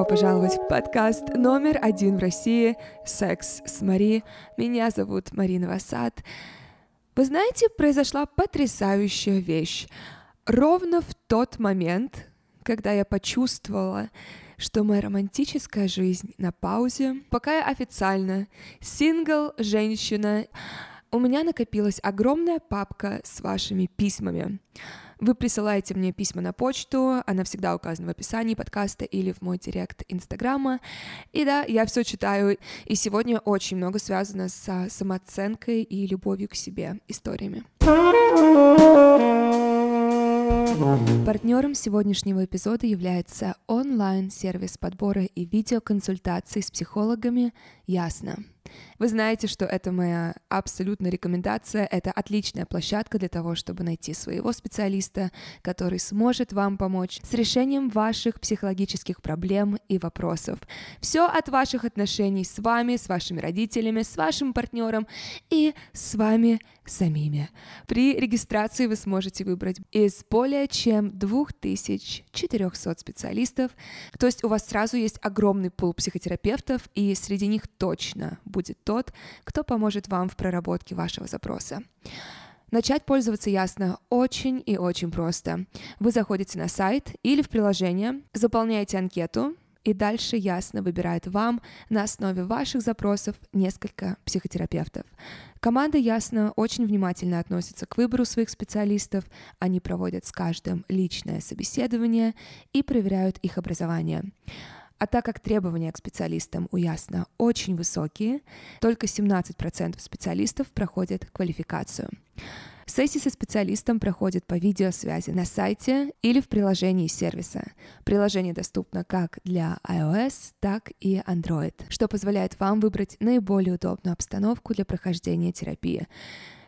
добро пожаловать в подкаст номер один в России «Секс с Мари». Меня зовут Марина Васад. Вы знаете, произошла потрясающая вещь. Ровно в тот момент, когда я почувствовала, что моя романтическая жизнь на паузе, пока я официально сингл, женщина, у меня накопилась огромная папка с вашими письмами. Вы присылаете мне письма на почту, она всегда указана в описании подкаста или в мой директ Инстаграма. И да, я все читаю, и сегодня очень много связано с самооценкой и любовью к себе историями. Партнером сегодняшнего эпизода является онлайн-сервис подбора и видеоконсультаций с психологами «Ясно». Вы знаете, что это моя абсолютная рекомендация. Это отличная площадка для того, чтобы найти своего специалиста, который сможет вам помочь с решением ваших психологических проблем и вопросов. Все от ваших отношений с вами, с вашими родителями, с вашим партнером и с вами самими. При регистрации вы сможете выбрать из более чем 2400 специалистов, то есть у вас сразу есть огромный пул психотерапевтов, и среди них точно будет тот, кто поможет вам в проработке вашего запроса. Начать пользоваться ясно очень и очень просто. Вы заходите на сайт или в приложение, заполняете анкету, и дальше ясно выбирает вам на основе ваших запросов несколько психотерапевтов. Команда ясно очень внимательно относится к выбору своих специалистов, они проводят с каждым личное собеседование и проверяют их образование. А так как требования к специалистам у Ясно очень высокие, только 17% специалистов проходят квалификацию. Сессии со специалистом проходят по видеосвязи на сайте или в приложении сервиса. Приложение доступно как для iOS, так и Android, что позволяет вам выбрать наиболее удобную обстановку для прохождения терапии.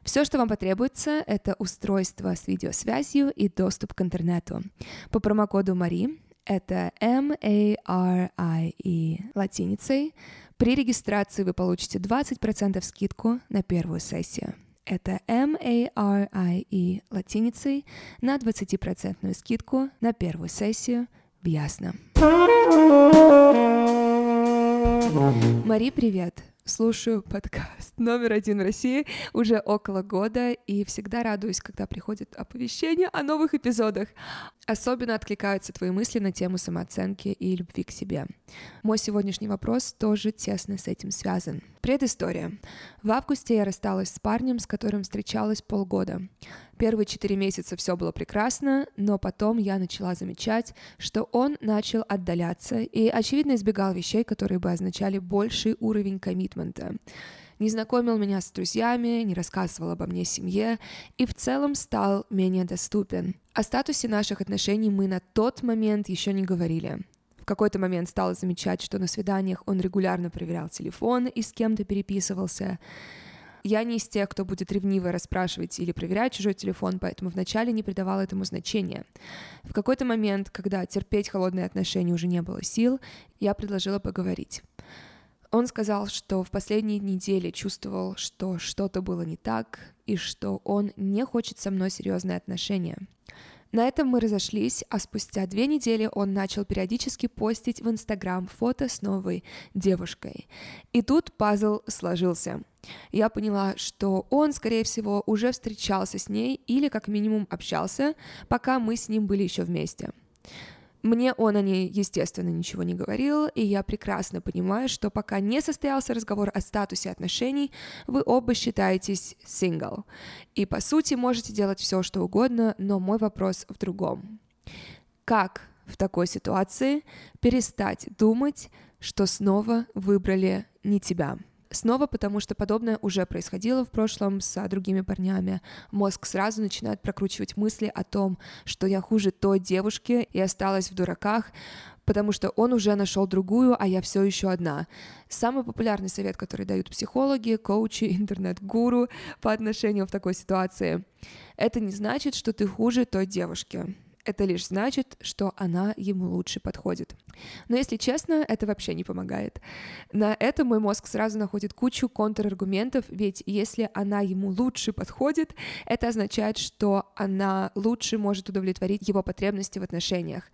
Все, что вам потребуется, это устройство с видеосвязью и доступ к интернету. По промокоду Мари это M-A-R-I-E латиницей. При регистрации вы получите 20% скидку на первую сессию. Это M-A-R-I-E латиницей на 20% скидку на первую сессию в Ясно. Мари, привет! Слушаю подкаст номер один в России уже около года и всегда радуюсь, когда приходит оповещение о новых эпизодах. Особенно откликаются твои мысли на тему самооценки и любви к себе. Мой сегодняшний вопрос тоже тесно с этим связан. Предыстория. В августе я рассталась с парнем, с которым встречалась полгода. Первые четыре месяца все было прекрасно, но потом я начала замечать, что он начал отдаляться и, очевидно, избегал вещей, которые бы означали больший уровень коммитмента не знакомил меня с друзьями, не рассказывал обо мне семье и в целом стал менее доступен. О статусе наших отношений мы на тот момент еще не говорили. В какой-то момент стала замечать, что на свиданиях он регулярно проверял телефон и с кем-то переписывался. Я не из тех, кто будет ревниво расспрашивать или проверять чужой телефон, поэтому вначале не придавала этому значения. В какой-то момент, когда терпеть холодные отношения уже не было сил, я предложила поговорить. Он сказал, что в последние недели чувствовал, что что-то было не так, и что он не хочет со мной серьезные отношения. На этом мы разошлись, а спустя две недели он начал периодически постить в Инстаграм фото с новой девушкой. И тут пазл сложился. Я поняла, что он, скорее всего, уже встречался с ней или как минимум общался, пока мы с ним были еще вместе. Мне он о ней, естественно, ничего не говорил, и я прекрасно понимаю, что пока не состоялся разговор о статусе отношений, вы оба считаетесь сингл. И по сути можете делать все, что угодно, но мой вопрос в другом. Как в такой ситуации перестать думать, что снова выбрали не тебя? Снова потому, что подобное уже происходило в прошлом с другими парнями. Мозг сразу начинает прокручивать мысли о том, что я хуже той девушки и осталась в дураках, потому что он уже нашел другую, а я все еще одна. Самый популярный совет, который дают психологи, коучи, интернет-гуру по отношению в такой ситуации, это не значит, что ты хуже той девушки это лишь значит, что она ему лучше подходит. Но если честно, это вообще не помогает. На это мой мозг сразу находит кучу контраргументов, ведь если она ему лучше подходит, это означает, что она лучше может удовлетворить его потребности в отношениях.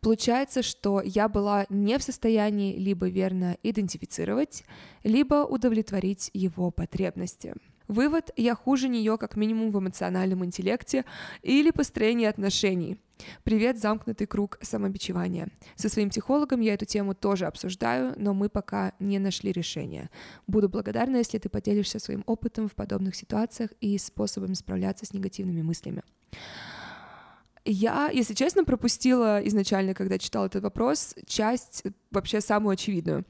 Получается, что я была не в состоянии либо верно идентифицировать, либо удовлетворить его потребности. Вывод – я хуже нее как минимум в эмоциональном интеллекте или построении отношений. Привет, замкнутый круг самобичевания. Со своим психологом я эту тему тоже обсуждаю, но мы пока не нашли решения. Буду благодарна, если ты поделишься своим опытом в подобных ситуациях и способами справляться с негативными мыслями. Я, если честно, пропустила изначально, когда читала этот вопрос, часть вообще самую очевидную.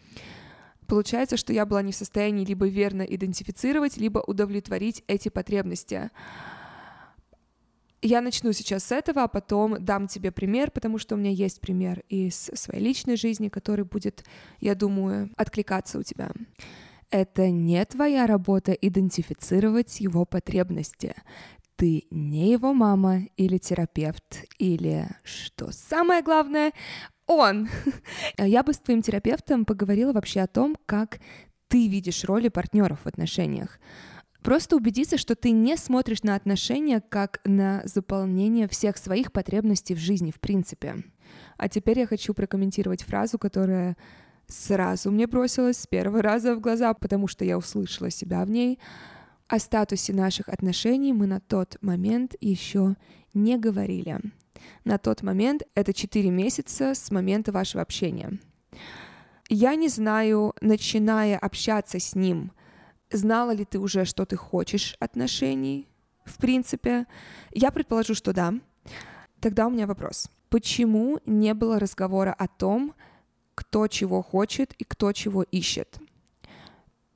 Получается, что я была не в состоянии либо верно идентифицировать, либо удовлетворить эти потребности. Я начну сейчас с этого, а потом дам тебе пример, потому что у меня есть пример из своей личной жизни, который будет, я думаю, откликаться у тебя. Это не твоя работа идентифицировать его потребности ты не его мама или терапевт, или, что самое главное, он. Я бы с твоим терапевтом поговорила вообще о том, как ты видишь роли партнеров в отношениях. Просто убедиться, что ты не смотришь на отношения как на заполнение всех своих потребностей в жизни, в принципе. А теперь я хочу прокомментировать фразу, которая сразу мне бросилась с первого раза в глаза, потому что я услышала себя в ней. О статусе наших отношений мы на тот момент еще не говорили. На тот момент это 4 месяца с момента вашего общения. Я не знаю, начиная общаться с ним, знала ли ты уже, что ты хочешь отношений, в принципе. Я предположу, что да. Тогда у меня вопрос. Почему не было разговора о том, кто чего хочет и кто чего ищет?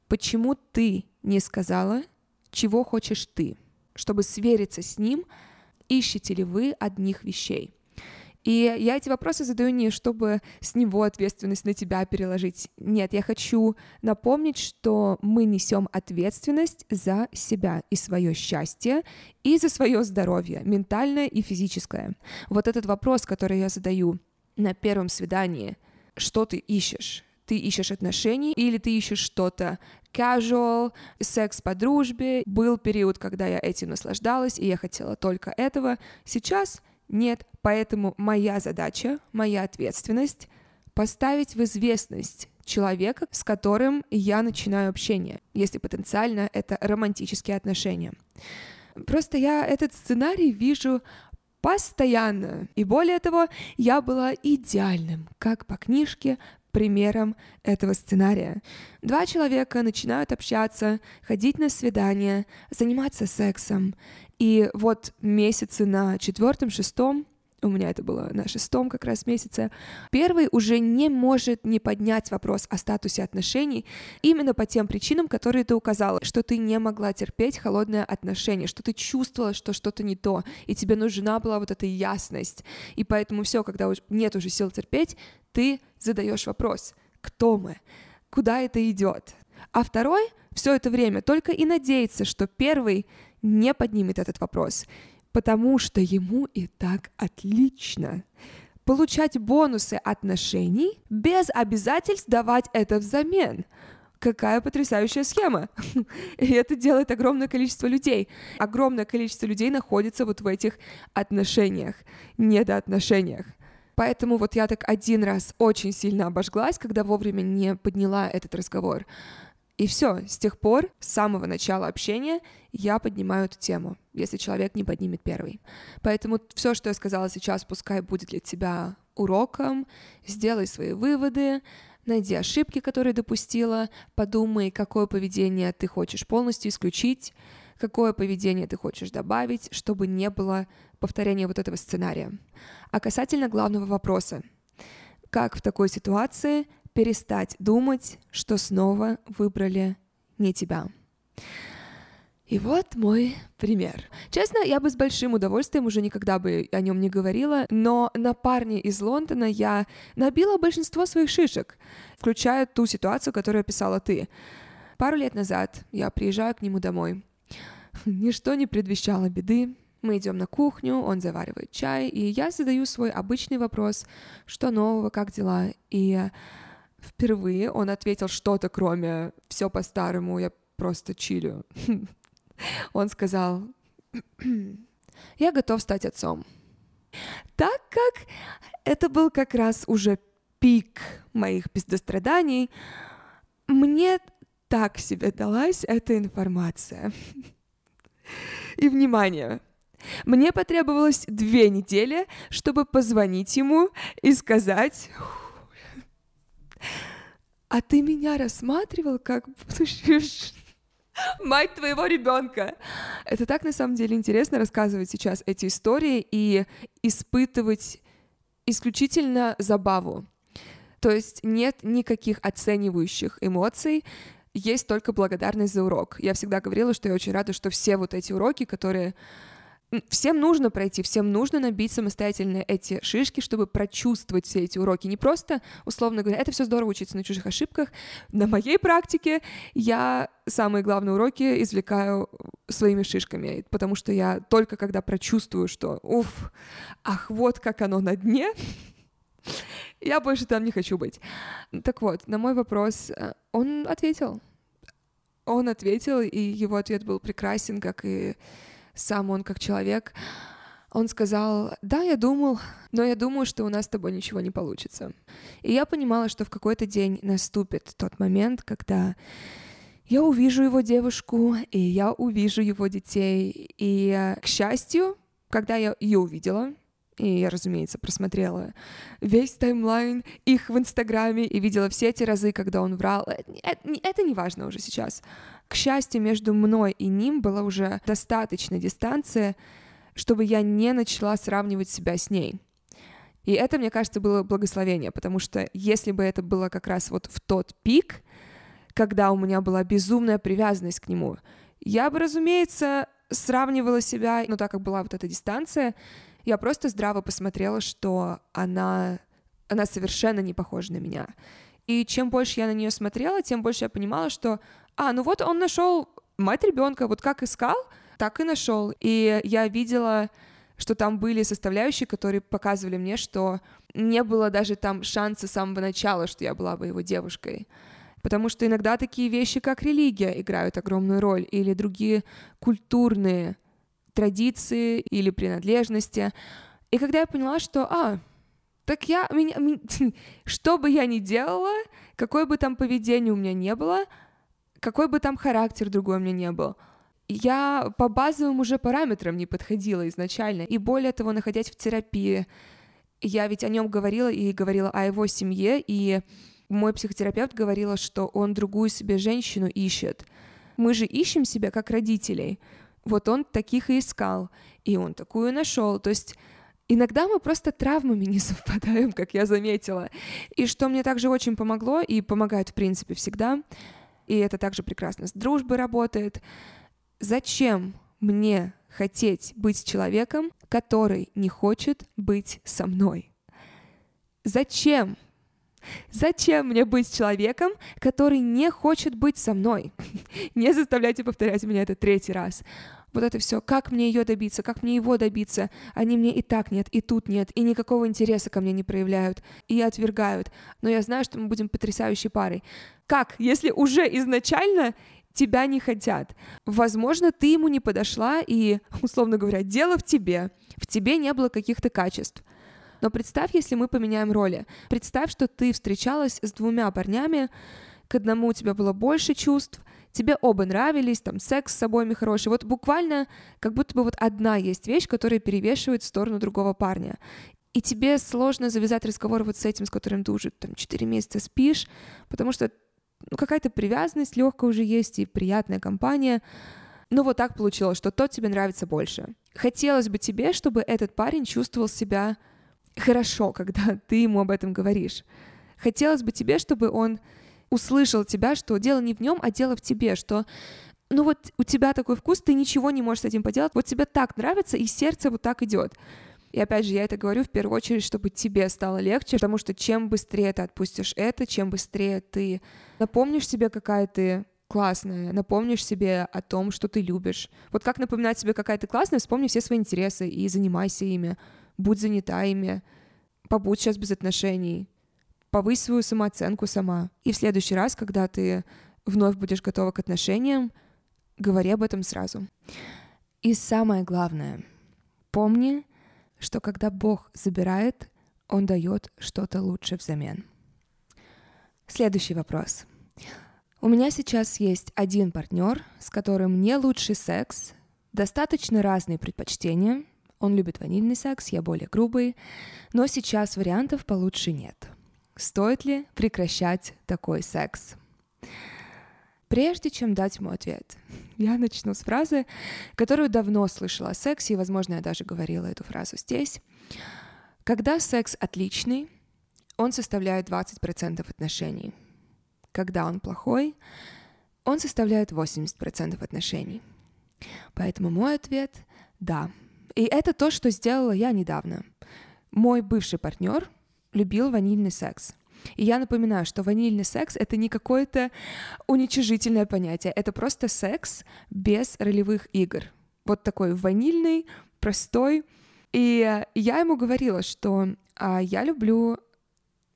Почему ты не сказала, чего хочешь ты, чтобы свериться с ним, ищете ли вы одних вещей. И я эти вопросы задаю не чтобы с него ответственность на тебя переложить. Нет, я хочу напомнить, что мы несем ответственность за себя и свое счастье, и за свое здоровье, ментальное и физическое. Вот этот вопрос, который я задаю на первом свидании, что ты ищешь? Ты ищешь отношений или ты ищешь что-то casual, секс по дружбе. Был период, когда я этим наслаждалась, и я хотела только этого. Сейчас нет, поэтому моя задача, моя ответственность поставить в известность человека, с которым я начинаю общение, если потенциально это романтические отношения. Просто я этот сценарий вижу постоянно. И более того, я была идеальным, как по книжке, примером этого сценария. Два человека начинают общаться, ходить на свидания, заниматься сексом. И вот месяцы на четвертом, шестом у меня это было на шестом как раз месяце, первый уже не может не поднять вопрос о статусе отношений именно по тем причинам, которые ты указала, что ты не могла терпеть холодное отношение, что ты чувствовала, что что-то не то, и тебе нужна была вот эта ясность. И поэтому все, когда нет уже сил терпеть, ты задаешь вопрос, кто мы, куда это идет. А второй все это время только и надеется, что первый не поднимет этот вопрос потому что ему и так отлично. Получать бонусы отношений без обязательств давать это взамен. Какая потрясающая схема. И это делает огромное количество людей. Огромное количество людей находится вот в этих отношениях, недоотношениях. Поэтому вот я так один раз очень сильно обожглась, когда вовремя не подняла этот разговор. И все, с тех пор, с самого начала общения, я поднимаю эту тему, если человек не поднимет первый. Поэтому все, что я сказала сейчас, пускай будет для тебя уроком, сделай свои выводы, найди ошибки, которые допустила, подумай, какое поведение ты хочешь полностью исключить, какое поведение ты хочешь добавить, чтобы не было повторения вот этого сценария. А касательно главного вопроса, как в такой ситуации перестать думать, что снова выбрали не тебя. И вот мой пример. Честно, я бы с большим удовольствием уже никогда бы о нем не говорила, но на парне из Лондона я набила большинство своих шишек, включая ту ситуацию, которую описала ты. Пару лет назад я приезжаю к нему домой. Ничто не предвещало беды. Мы идем на кухню, он заваривает чай, и я задаю свой обычный вопрос, что нового, как дела, и Впервые он ответил что-то, кроме «все по-старому, я просто чилю». Он сказал «Я готов стать отцом». Так как это был как раз уже пик моих пиздостраданий. Мне так себе далась эта информация. И внимание, мне потребовалось две недели, чтобы позвонить ему и сказать, а ты меня рассматривал как мать твоего ребенка. Это так на самом деле интересно рассказывать сейчас эти истории и испытывать исключительно забаву. То есть нет никаких оценивающих эмоций, есть только благодарность за урок. Я всегда говорила, что я очень рада, что все вот эти уроки, которые всем нужно пройти, всем нужно набить самостоятельно эти шишки, чтобы прочувствовать все эти уроки. Не просто, условно говоря, это все здорово учиться на чужих ошибках. На моей практике я самые главные уроки извлекаю своими шишками, потому что я только когда прочувствую, что, уф, ах, вот как оно на дне, я больше там не хочу быть. Так вот, на мой вопрос э, он ответил. Он ответил, и его ответ был прекрасен, как и сам он как человек, он сказал, да, я думал, но я думаю, что у нас с тобой ничего не получится. И я понимала, что в какой-то день наступит тот момент, когда я увижу его девушку, и я увижу его детей. И, к счастью, когда я ее увидела, и я, разумеется, просмотрела весь таймлайн их в Инстаграме и видела все эти разы, когда он врал. Это, это не важно уже сейчас. К счастью, между мной и ним была уже достаточная дистанция, чтобы я не начала сравнивать себя с ней. И это, мне кажется, было благословение, потому что если бы это было как раз вот в тот пик, когда у меня была безумная привязанность к нему, я бы, разумеется, сравнивала себя, ну так как была вот эта дистанция, я просто здраво посмотрела, что она, она совершенно не похожа на меня. И чем больше я на нее смотрела, тем больше я понимала, что, а, ну вот он нашел мать ребенка, вот как искал, так и нашел. И я видела, что там были составляющие, которые показывали мне, что не было даже там шанса с самого начала, что я была бы его девушкой. Потому что иногда такие вещи, как религия, играют огромную роль, или другие культурные традиции или принадлежности. И когда я поняла, что, а, так я, меня, меня, что бы я ни делала, какое бы там поведение у меня не было, какой бы там характер другой у меня не был, я по базовым уже параметрам не подходила изначально. И более того, находясь в терапии, я ведь о нем говорила и говорила о его семье, и мой психотерапевт говорила, что он другую себе женщину ищет. Мы же ищем себя как родителей. Вот он таких и искал, и он такую нашел. То есть Иногда мы просто травмами не совпадаем, как я заметила. И что мне также очень помогло и помогает, в принципе, всегда, и это также прекрасно с дружбой работает. Зачем мне хотеть быть человеком, который не хочет быть со мной? Зачем? Зачем мне быть человеком, который не хочет быть со мной? Не заставляйте повторять меня это третий раз вот это все, как мне ее добиться, как мне его добиться, они мне и так нет, и тут нет, и никакого интереса ко мне не проявляют, и отвергают, но я знаю, что мы будем потрясающей парой. Как, если уже изначально тебя не хотят. Возможно, ты ему не подошла, и, условно говоря, дело в тебе. В тебе не было каких-то качеств. Но представь, если мы поменяем роли. Представь, что ты встречалась с двумя парнями, к одному у тебя было больше чувств, тебе оба нравились, там секс с обоими хороший. Вот буквально как будто бы вот одна есть вещь, которая перевешивает в сторону другого парня. И тебе сложно завязать разговор вот с этим, с которым ты уже там 4 месяца спишь, потому что ну, какая-то привязанность легкая уже есть и приятная компания. Ну вот так получилось, что тот тебе нравится больше. Хотелось бы тебе, чтобы этот парень чувствовал себя хорошо, когда ты ему об этом говоришь. Хотелось бы тебе, чтобы он услышал тебя, что дело не в нем, а дело в тебе, что ну вот у тебя такой вкус, ты ничего не можешь с этим поделать, вот тебе так нравится, и сердце вот так идет. И опять же, я это говорю в первую очередь, чтобы тебе стало легче, потому что чем быстрее ты отпустишь это, чем быстрее ты напомнишь себе, какая ты классная, напомнишь себе о том, что ты любишь. Вот как напоминать себе, какая ты классная, вспомни все свои интересы и занимайся ими, будь занята ими, побудь сейчас без отношений, повысь свою самооценку сама. И в следующий раз, когда ты вновь будешь готова к отношениям, говори об этом сразу. И самое главное, помни, что когда Бог забирает, он дает что-то лучше взамен. Следующий вопрос. У меня сейчас есть один партнер, с которым мне лучший секс, достаточно разные предпочтения. Он любит ванильный секс, я более грубый, но сейчас вариантов получше нет. Стоит ли прекращать такой секс? Прежде чем дать ему ответ, я начну с фразы, которую давно слышала о сексе, и, возможно, я даже говорила эту фразу здесь. Когда секс отличный, он составляет 20% отношений. Когда он плохой, он составляет 80% отношений. Поэтому мой ответ — да. И это то, что сделала я недавно. Мой бывший партнер любил ванильный секс — и я напоминаю, что ванильный секс — это не какое-то уничижительное понятие, это просто секс без ролевых игр. Вот такой ванильный, простой. И я ему говорила, что а, я люблю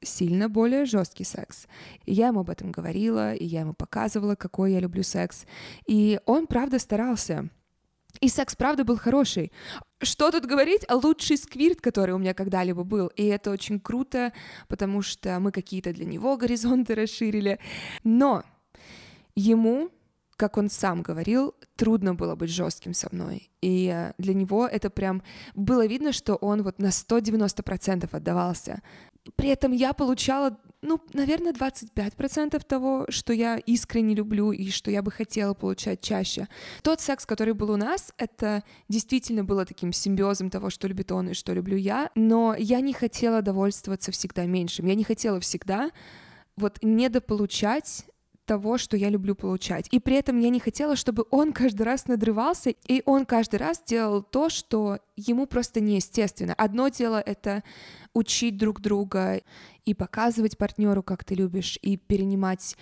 сильно более жесткий секс. И я ему об этом говорила, и я ему показывала, какой я люблю секс. И он, правда, старался. И секс, правда, был хороший. Что тут говорить? Лучший сквирт, который у меня когда-либо был. И это очень круто, потому что мы какие-то для него горизонты расширили. Но ему, как он сам говорил, трудно было быть жестким со мной. И э, для него это прям было видно, что он вот на 190% отдавался. При этом я получала ну, наверное, 25% того, что я искренне люблю и что я бы хотела получать чаще. Тот секс, который был у нас, это действительно было таким симбиозом того, что любит он и что люблю я, но я не хотела довольствоваться всегда меньшим. Я не хотела всегда вот недополучать того, что я люблю получать. И при этом я не хотела, чтобы он каждый раз надрывался, и он каждый раз делал то, что ему просто неестественно. Одно дело — это учить друг друга и показывать партнеру, как ты любишь, и перенимать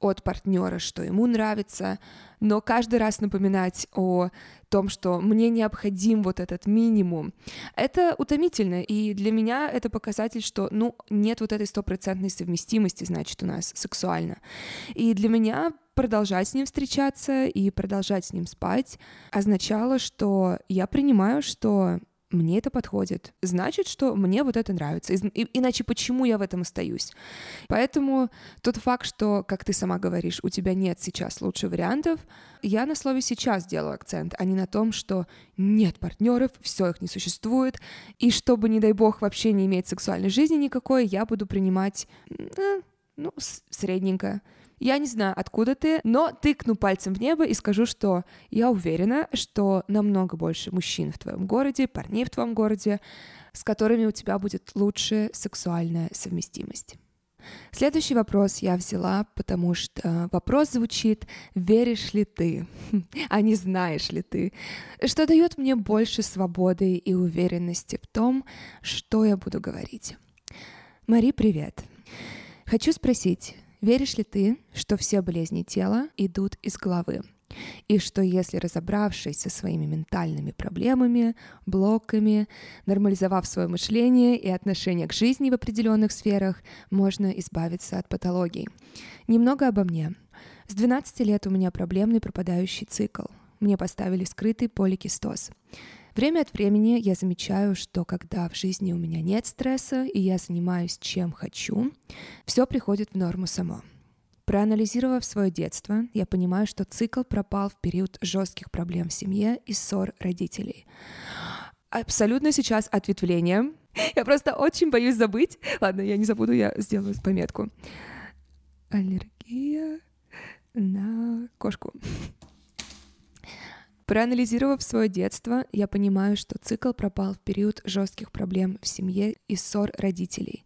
от партнера, что ему нравится, но каждый раз напоминать о том, что мне необходим вот этот минимум, это утомительно, и для меня это показатель, что, ну, нет вот этой стопроцентной совместимости, значит, у нас сексуально. И для меня продолжать с ним встречаться и продолжать с ним спать означало, что я принимаю, что мне это подходит, значит, что мне вот это нравится. И, иначе почему я в этом остаюсь? Поэтому тот факт, что, как ты сама говоришь, у тебя нет сейчас лучших вариантов, я на слове сейчас делаю акцент, а не на том, что нет партнеров, все их не существует, и чтобы, не дай бог, вообще не иметь сексуальной жизни никакой, я буду принимать, э, ну, средненько. Я не знаю, откуда ты, но тыкну пальцем в небо и скажу, что я уверена, что намного больше мужчин в твоем городе, парней в твоем городе, с которыми у тебя будет лучшая сексуальная совместимость. Следующий вопрос я взяла, потому что вопрос звучит «Веришь ли ты?» а не «Знаешь ли ты?» что дает мне больше свободы и уверенности в том, что я буду говорить. Мари, привет. Хочу спросить, Веришь ли ты, что все болезни тела идут из головы? И что если разобравшись со своими ментальными проблемами, блоками, нормализовав свое мышление и отношение к жизни в определенных сферах, можно избавиться от патологий. Немного обо мне. С 12 лет у меня проблемный пропадающий цикл. Мне поставили скрытый поликистоз. Время от времени я замечаю, что когда в жизни у меня нет стресса и я занимаюсь чем хочу, все приходит в норму само. Проанализировав свое детство, я понимаю, что цикл пропал в период жестких проблем в семье и ссор родителей. Абсолютно сейчас ответвление. Я просто очень боюсь забыть. Ладно, я не забуду, я сделаю пометку. Аллергия на кошку. Проанализировав свое детство, я понимаю, что цикл пропал в период жестких проблем в семье и ссор родителей.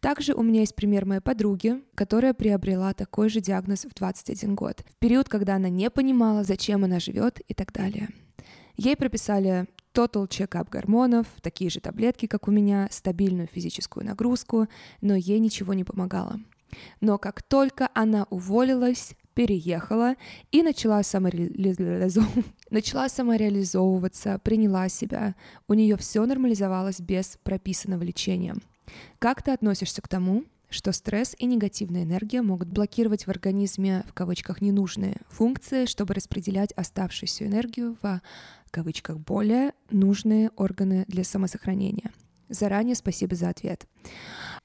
Также у меня есть пример моей подруги, которая приобрела такой же диагноз в 21 год, в период, когда она не понимала, зачем она живет и так далее. Ей прописали total check-up гормонов, такие же таблетки, как у меня, стабильную физическую нагрузку, но ей ничего не помогало. Но как только она уволилась, переехала и начала, самореализов... начала самореализовываться, приняла себя. У нее все нормализовалось без прописанного лечения. Как ты относишься к тому, что стресс и негативная энергия могут блокировать в организме, в кавычках, ненужные функции, чтобы распределять оставшуюся энергию в, в кавычках, более нужные органы для самосохранения? Заранее спасибо за ответ.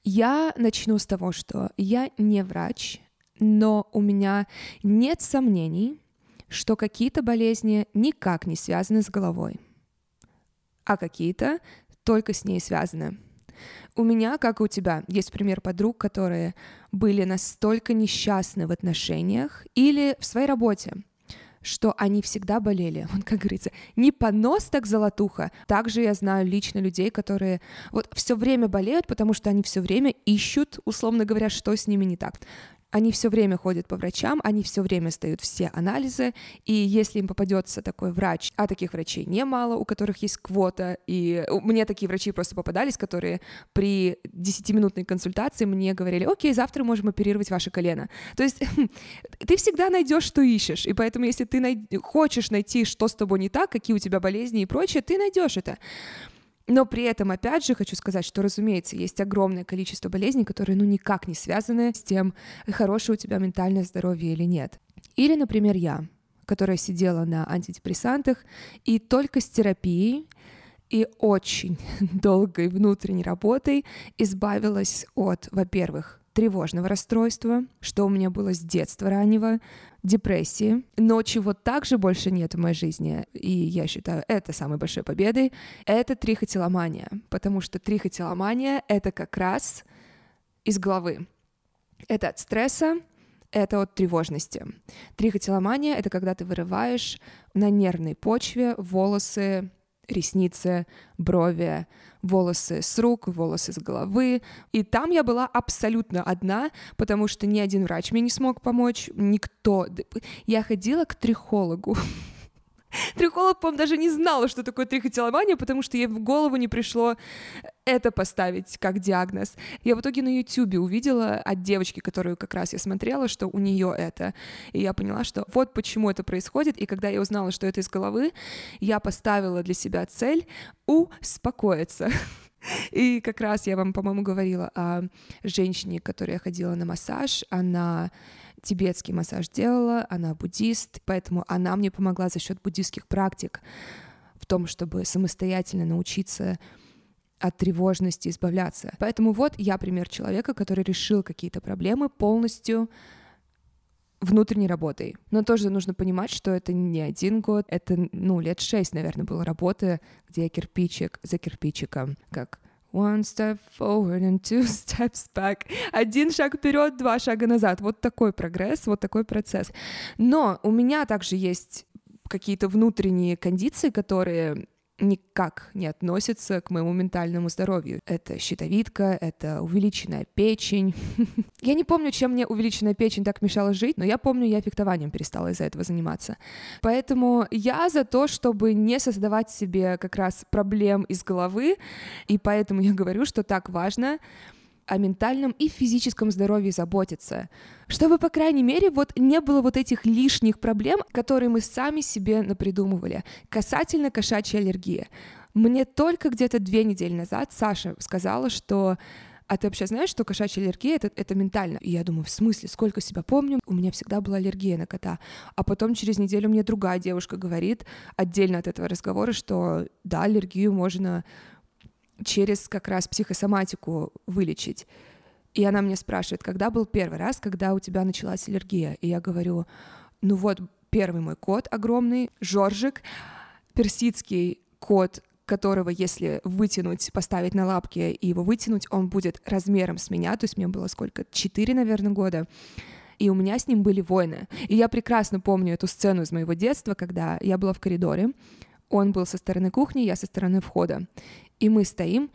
Я начну с того, что я не врач, но у меня нет сомнений, что какие-то болезни никак не связаны с головой, а какие-то только с ней связаны. У меня, как и у тебя, есть пример подруг, которые были настолько несчастны в отношениях или в своей работе, что они всегда болели. Вот как говорится, не понос, так золотуха. Также я знаю лично людей, которые вот все время болеют, потому что они все время ищут, условно говоря, что с ними не так. Они все время ходят по врачам, они все время сдают все анализы, и если им попадется такой врач, а таких врачей немало, у которых есть квота, и мне такие врачи просто попадались, которые при 10-минутной консультации мне говорили, окей, завтра можем оперировать ваше колено. То есть ты всегда найдешь, что ищешь, и поэтому если ты най- хочешь найти, что с тобой не так, какие у тебя болезни и прочее, ты найдешь это. Но при этом, опять же, хочу сказать, что, разумеется, есть огромное количество болезней, которые, ну, никак не связаны с тем, хорошее у тебя ментальное здоровье или нет. Или, например, я, которая сидела на антидепрессантах, и только с терапией и очень долгой внутренней работой избавилась от, во-первых, тревожного расстройства, что у меня было с детства раннего, депрессии, но чего также больше нет в моей жизни, и я считаю это самой большой победой, это трихотиломания, потому что трихотиломания — это как раз из головы. Это от стресса, это от тревожности. Трихотиломания — это когда ты вырываешь на нервной почве волосы ресницы, брови, волосы с рук, волосы с головы. И там я была абсолютно одна, потому что ни один врач мне не смог помочь, никто. Я ходила к трихологу. Трихолог, по-моему, даже не знала, что такое трихотиломания, потому что ей в голову не пришло это поставить как диагноз. Я в итоге на Ютубе увидела от девочки, которую как раз я смотрела, что у нее это. И я поняла, что вот почему это происходит. И когда я узнала, что это из головы, я поставила для себя цель успокоиться. И как раз я вам, по-моему, говорила о женщине, которая ходила на массаж. Она тибетский массаж делала, она буддист, поэтому она мне помогла за счет буддийских практик в том, чтобы самостоятельно научиться от тревожности избавляться. Поэтому вот я пример человека, который решил какие-то проблемы полностью внутренней работой. Но тоже нужно понимать, что это не один год, это, ну, лет шесть, наверное, было работы, где я кирпичик за кирпичиком, как One step forward and two steps back. Один шаг вперед, два шага назад. Вот такой прогресс, вот такой процесс. Но у меня также есть какие-то внутренние кондиции, которые никак не относится к моему ментальному здоровью. Это щитовидка, это увеличенная печень. я не помню, чем мне увеличенная печень так мешала жить, но я помню, я фехтованием перестала из-за этого заниматься. Поэтому я за то, чтобы не создавать себе как раз проблем из головы, и поэтому я говорю, что так важно о ментальном и физическом здоровье заботиться, чтобы, по крайней мере, вот не было вот этих лишних проблем, которые мы сами себе напридумывали касательно кошачьей аллергии. Мне только где-то две недели назад Саша сказала, что а ты вообще знаешь, что кошачья аллергия это, это ментально? И я думаю, в смысле, сколько себя помню, у меня всегда была аллергия на кота. А потом через неделю мне другая девушка говорит, отдельно от этого разговора, что да, аллергию можно через как раз психосоматику вылечить. И она мне спрашивает, когда был первый раз, когда у тебя началась аллергия? И я говорю, ну вот первый мой кот огромный, Жоржик, персидский кот, которого, если вытянуть, поставить на лапки и его вытянуть, он будет размером с меня, то есть мне было сколько, четыре, наверное, года, и у меня с ним были войны. И я прекрасно помню эту сцену из моего детства, когда я была в коридоре, он был со стороны кухни, я со стороны входа. И мы стоим,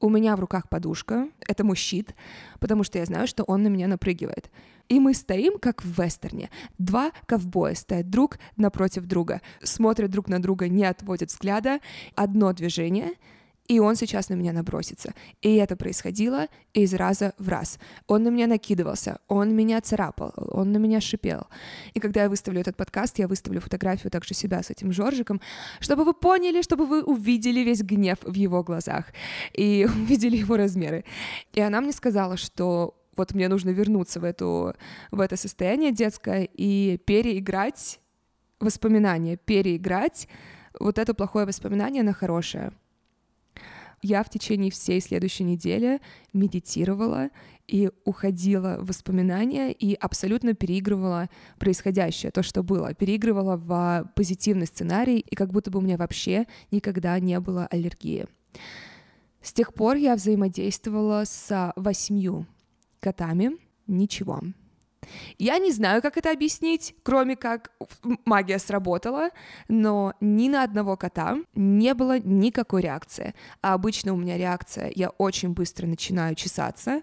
у меня в руках подушка, это мой щит, потому что я знаю, что он на меня напрыгивает. И мы стоим, как в вестерне. Два ковбоя стоят друг напротив друга, смотрят друг на друга, не отводят взгляда. Одно движение — и он сейчас на меня набросится. И это происходило из раза в раз. Он на меня накидывался, он меня царапал, он на меня шипел. И когда я выставлю этот подкаст, я выставлю фотографию также себя с этим Жоржиком, чтобы вы поняли, чтобы вы увидели весь гнев в его глазах и увидели его размеры. И она мне сказала, что вот мне нужно вернуться в, эту, в это состояние детское и переиграть воспоминания, переиграть вот это плохое воспоминание на хорошее. Я в течение всей следующей недели медитировала и уходила в воспоминания и абсолютно переигрывала происходящее, то, что было, переигрывала в позитивный сценарий, и как будто бы у меня вообще никогда не было аллергии. С тех пор я взаимодействовала с восьмью котами, ничего. Я не знаю, как это объяснить, кроме как магия сработала, но ни на одного кота не было никакой реакции. А обычно у меня реакция, я очень быстро начинаю чесаться,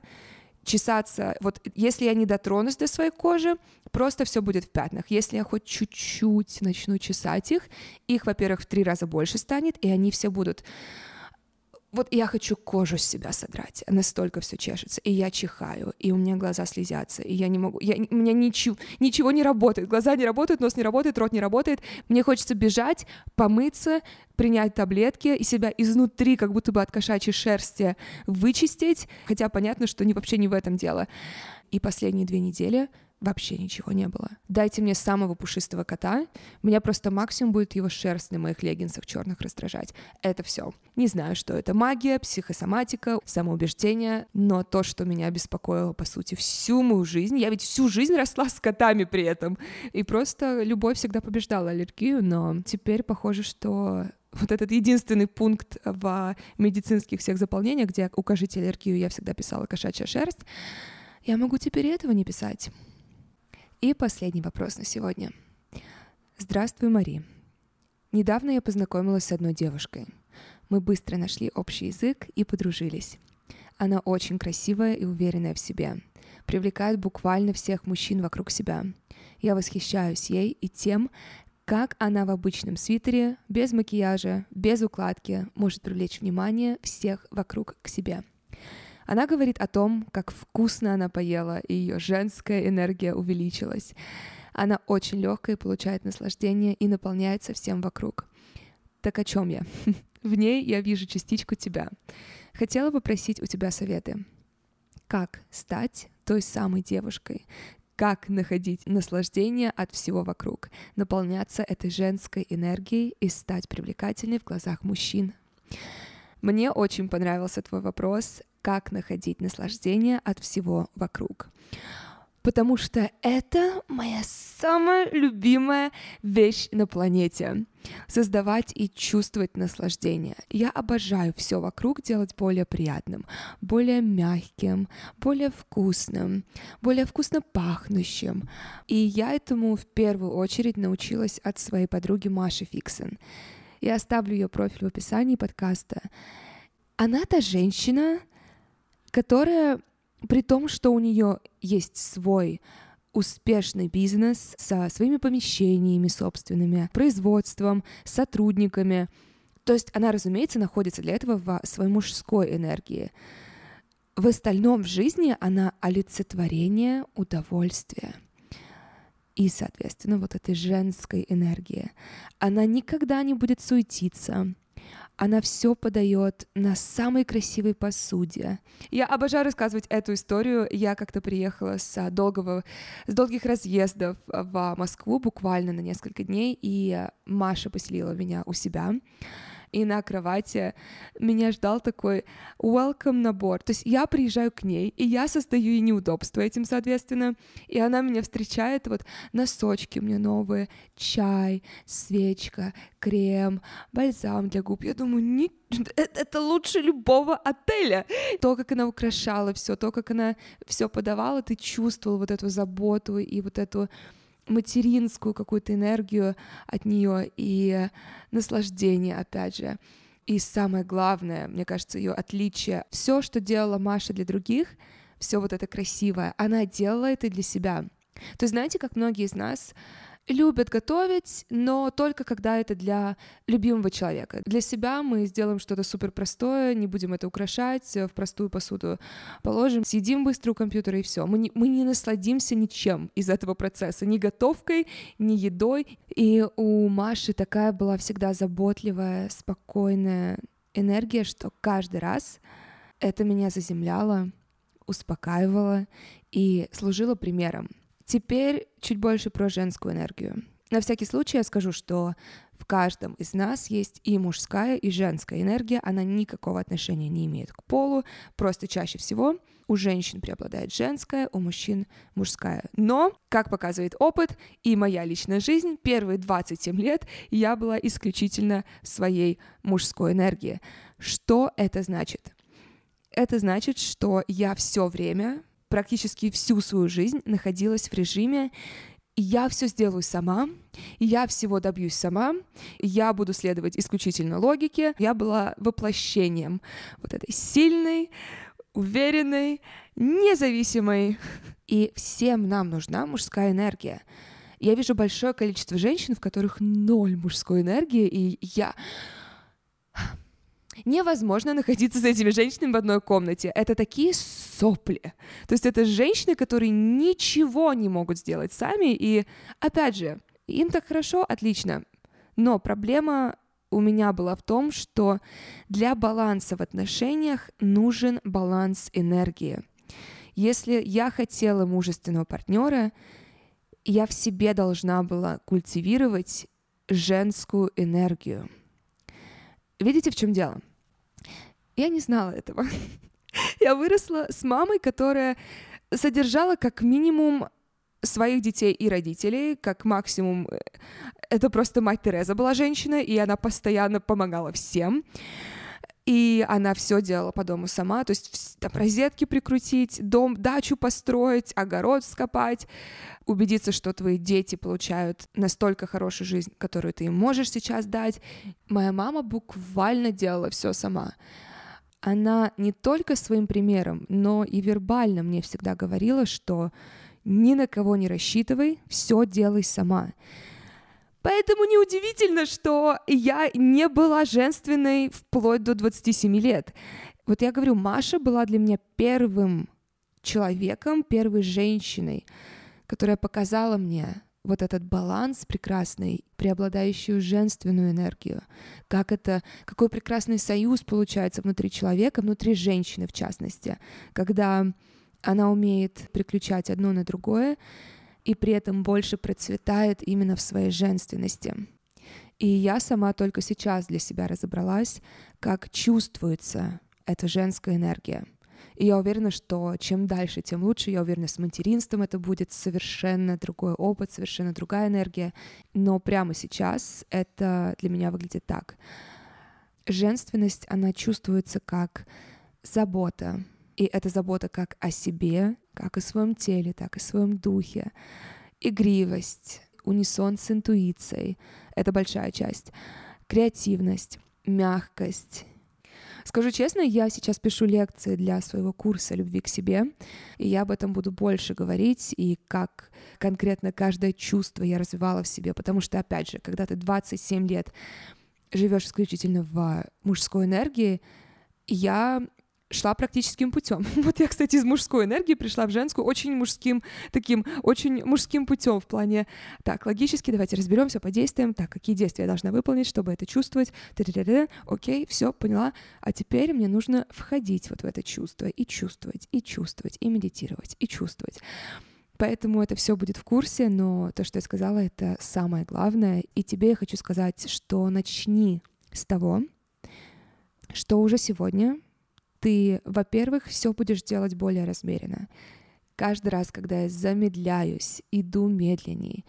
чесаться, вот если я не дотронусь до своей кожи, просто все будет в пятнах. Если я хоть чуть-чуть начну чесать их, их, во-первых, в три раза больше станет, и они все будут вот я хочу кожу с себя содрать, настолько все чешется, и я чихаю, и у меня глаза слезятся, и я не могу, я, у меня ничего, ничего не работает, глаза не работают, нос не работает, рот не работает, мне хочется бежать, помыться, принять таблетки и себя изнутри, как будто бы от кошачьей шерсти вычистить, хотя понятно, что не, вообще не в этом дело. И последние две недели вообще ничего не было. Дайте мне самого пушистого кота, меня просто максимум будет его шерсть на моих леггинсах черных раздражать. Это все. Не знаю, что это магия, психосоматика, самоубеждение, но то, что меня беспокоило, по сути, всю мою жизнь, я ведь всю жизнь росла с котами при этом, и просто любовь всегда побеждала аллергию, но теперь похоже, что вот этот единственный пункт в медицинских всех заполнениях, где укажите аллергию, я всегда писала кошачья шерсть, я могу теперь этого не писать. И последний вопрос на сегодня. Здравствуй, Мари. Недавно я познакомилась с одной девушкой. Мы быстро нашли общий язык и подружились. Она очень красивая и уверенная в себе. Привлекает буквально всех мужчин вокруг себя. Я восхищаюсь ей и тем, как она в обычном свитере, без макияжа, без укладки может привлечь внимание всех вокруг к себе. Она говорит о том, как вкусно она поела, и ее женская энергия увеличилась. Она очень легкая, получает наслаждение и наполняется всем вокруг. Так о чем я? В ней я вижу частичку тебя. Хотела бы просить у тебя советы. Как стать той самой девушкой? Как находить наслаждение от всего вокруг? Наполняться этой женской энергией и стать привлекательной в глазах мужчин? Мне очень понравился твой вопрос как находить наслаждение от всего вокруг. Потому что это моя самая любимая вещь на планете. Создавать и чувствовать наслаждение. Я обожаю все вокруг делать более приятным, более мягким, более вкусным, более вкусно пахнущим. И я этому в первую очередь научилась от своей подруги Маши Фиксен. Я оставлю ее профиль в описании подкаста. Она та женщина, которая при том, что у нее есть свой успешный бизнес со своими помещениями собственными, производством, сотрудниками. То есть она, разумеется, находится для этого в своей мужской энергии. В остальном в жизни она олицетворение удовольствия и, соответственно, вот этой женской энергии. Она никогда не будет суетиться, она все подает на самой красивой посуде. Я обожаю рассказывать эту историю. Я как-то приехала с долгого, с долгих разъездов в Москву буквально на несколько дней, и Маша поселила меня у себя и на кровати меня ждал такой welcome набор. То есть я приезжаю к ней, и я создаю ей неудобства этим, соответственно, и она меня встречает, вот носочки меня новые, чай, свечка, крем, бальзам для губ. Я думаю, не это лучше любого отеля. То, как она украшала все, то, как она все подавала, ты чувствовал вот эту заботу и вот эту материнскую какую-то энергию от нее и наслаждение, опять же. И самое главное, мне кажется, ее отличие. Все, что делала Маша для других, все вот это красивое, она делала это для себя. То есть знаете, как многие из нас любят готовить, но только когда это для любимого человека. Для себя мы сделаем что-то супер простое, не будем это украшать, в простую посуду положим, съедим быстро у компьютера и все. Мы не, мы не насладимся ничем из этого процесса, ни готовкой, ни едой. И у Маши такая была всегда заботливая, спокойная энергия, что каждый раз это меня заземляло, успокаивало и служило примером. Теперь чуть больше про женскую энергию. На всякий случай я скажу, что в каждом из нас есть и мужская, и женская энергия, она никакого отношения не имеет к полу, просто чаще всего у женщин преобладает женская, у мужчин мужская. Но, как показывает опыт и моя личная жизнь, первые 27 лет я была исключительно своей мужской энергии. Что это значит? Это значит, что я все время, практически всю свою жизнь находилась в режиме я все сделаю сама, я всего добьюсь сама, я буду следовать исключительно логике. Я была воплощением вот этой сильной, уверенной, независимой. И всем нам нужна мужская энергия. Я вижу большое количество женщин, в которых ноль мужской энергии, и я невозможно находиться с этими женщинами в одной комнате. Это такие сопли. То есть это женщины, которые ничего не могут сделать сами, и опять же, им так хорошо, отлично. Но проблема у меня была в том, что для баланса в отношениях нужен баланс энергии. Если я хотела мужественного партнера, я в себе должна была культивировать женскую энергию. Видите, в чем дело? Я не знала этого. Я выросла с мамой, которая содержала как минимум своих детей и родителей, как максимум э, это просто мать Тереза была женщина, и она постоянно помогала всем. И она все делала по дому сама, то есть там розетки прикрутить, дом, дачу построить, огород скопать, убедиться, что твои дети получают настолько хорошую жизнь, которую ты им можешь сейчас дать. Моя мама буквально делала все сама она не только своим примером, но и вербально мне всегда говорила, что ни на кого не рассчитывай, все делай сама. Поэтому неудивительно, что я не была женственной вплоть до 27 лет. Вот я говорю, Маша была для меня первым человеком, первой женщиной, которая показала мне, вот этот баланс прекрасный, преобладающую женственную энергию, как это, какой прекрасный союз получается внутри человека, внутри женщины в частности, когда она умеет приключать одно на другое и при этом больше процветает именно в своей женственности. И я сама только сейчас для себя разобралась, как чувствуется эта женская энергия — и я уверена, что чем дальше, тем лучше. Я уверена, с материнством это будет совершенно другой опыт, совершенно другая энергия. Но прямо сейчас это для меня выглядит так. Женственность, она чувствуется как забота. И это забота как о себе, как о своем теле, так и о своем духе. Игривость, унисон с интуицией — это большая часть. Креативность, мягкость, Скажу честно, я сейчас пишу лекции для своего курса «Любви к себе», и я об этом буду больше говорить, и как конкретно каждое чувство я развивала в себе, потому что, опять же, когда ты 27 лет живешь исключительно в мужской энергии, я шла практическим путем. Вот я, кстати, из мужской энергии пришла в женскую очень мужским, таким очень мужским путем в плане, так, логически, давайте разберемся по действиям, так, какие действия я должна выполнить, чтобы это чувствовать, окей, все, поняла, а теперь мне нужно входить вот в это чувство и чувствовать, и чувствовать, и медитировать, и чувствовать. Поэтому это все будет в курсе, но то, что я сказала, это самое главное. И тебе я хочу сказать, что начни с того, что уже сегодня ты, во-первых, все будешь делать более размеренно. Каждый раз, когда я замедляюсь, иду медленней,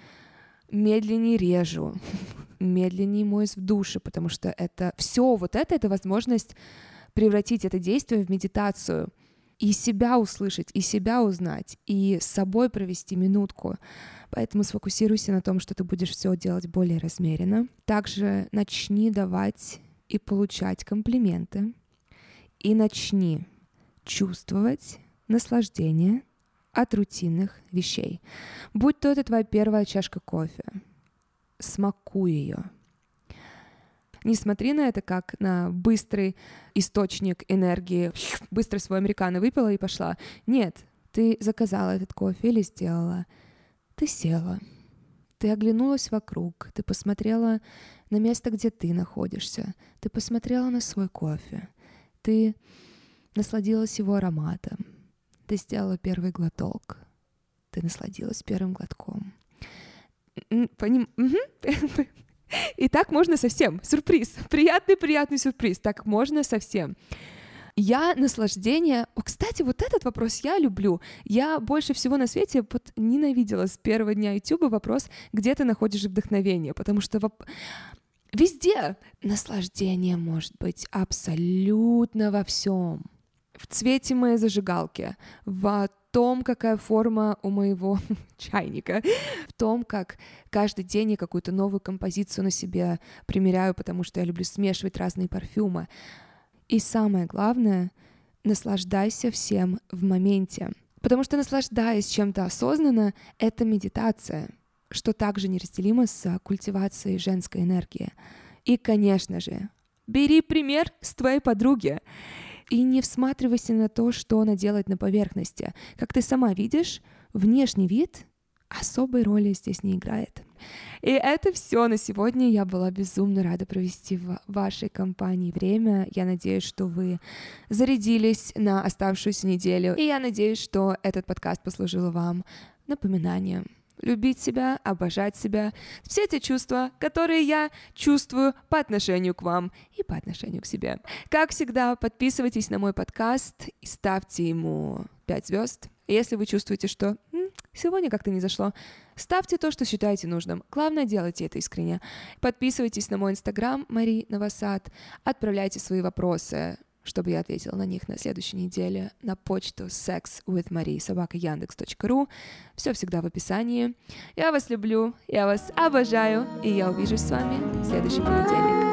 медленнее режу, медленнее моюсь в душе, потому что это все вот это, это возможность превратить это действие в медитацию и себя услышать, и себя узнать, и с собой провести минутку. Поэтому сфокусируйся на том, что ты будешь все делать более размеренно. Также начни давать и получать комплименты и начни чувствовать наслаждение от рутинных вещей. Будь то это твоя первая чашка кофе, смакуй ее. Не смотри на это как на быстрый источник энергии. Быстро свой американо выпила и пошла. Нет, ты заказала этот кофе или сделала. Ты села. Ты оглянулась вокруг. Ты посмотрела на место, где ты находишься. Ты посмотрела на свой кофе. Ты насладилась его ароматом. Ты сделала первый глоток. Ты насладилась первым глотком. Поним... И так можно совсем. Сюрприз. Приятный-приятный сюрприз. Так можно совсем. Я наслаждение... О, кстати, вот этот вопрос я люблю. Я больше всего на свете вот ненавидела с первого дня YouTube вопрос, где ты находишь вдохновение, потому что воп... везде наслаждение может быть абсолютно во всем. В цвете моей зажигалки, в том, какая форма у моего чайника, в том, как каждый день я какую-то новую композицию на себе примеряю, потому что я люблю смешивать разные парфюмы. И самое главное, наслаждайся всем в моменте. Потому что наслаждаясь чем-то осознанно, это медитация, что также неразделимо с культивацией женской энергии. И, конечно же, бери пример с твоей подруги и не всматривайся на то, что она делает на поверхности. Как ты сама видишь, внешний вид особой роли здесь не играет. И это все на сегодня. Я была безумно рада провести в вашей компании время. Я надеюсь, что вы зарядились на оставшуюся неделю. И я надеюсь, что этот подкаст послужил вам напоминанием любить себя, обожать себя, все эти чувства, которые я чувствую по отношению к вам и по отношению к себе. Как всегда, подписывайтесь на мой подкаст и ставьте ему 5 звезд. Если вы чувствуете, что сегодня как-то не зашло, ставьте то, что считаете нужным. Главное, делайте это искренне. Подписывайтесь на мой инстаграм Мари Новосад, отправляйте свои вопросы, чтобы я ответила на них на следующей неделе на почту sexwithmarie.yandex.ru. Все всегда в описании. Я вас люблю, я вас обожаю, и я увижусь с вами в следующий понедельник.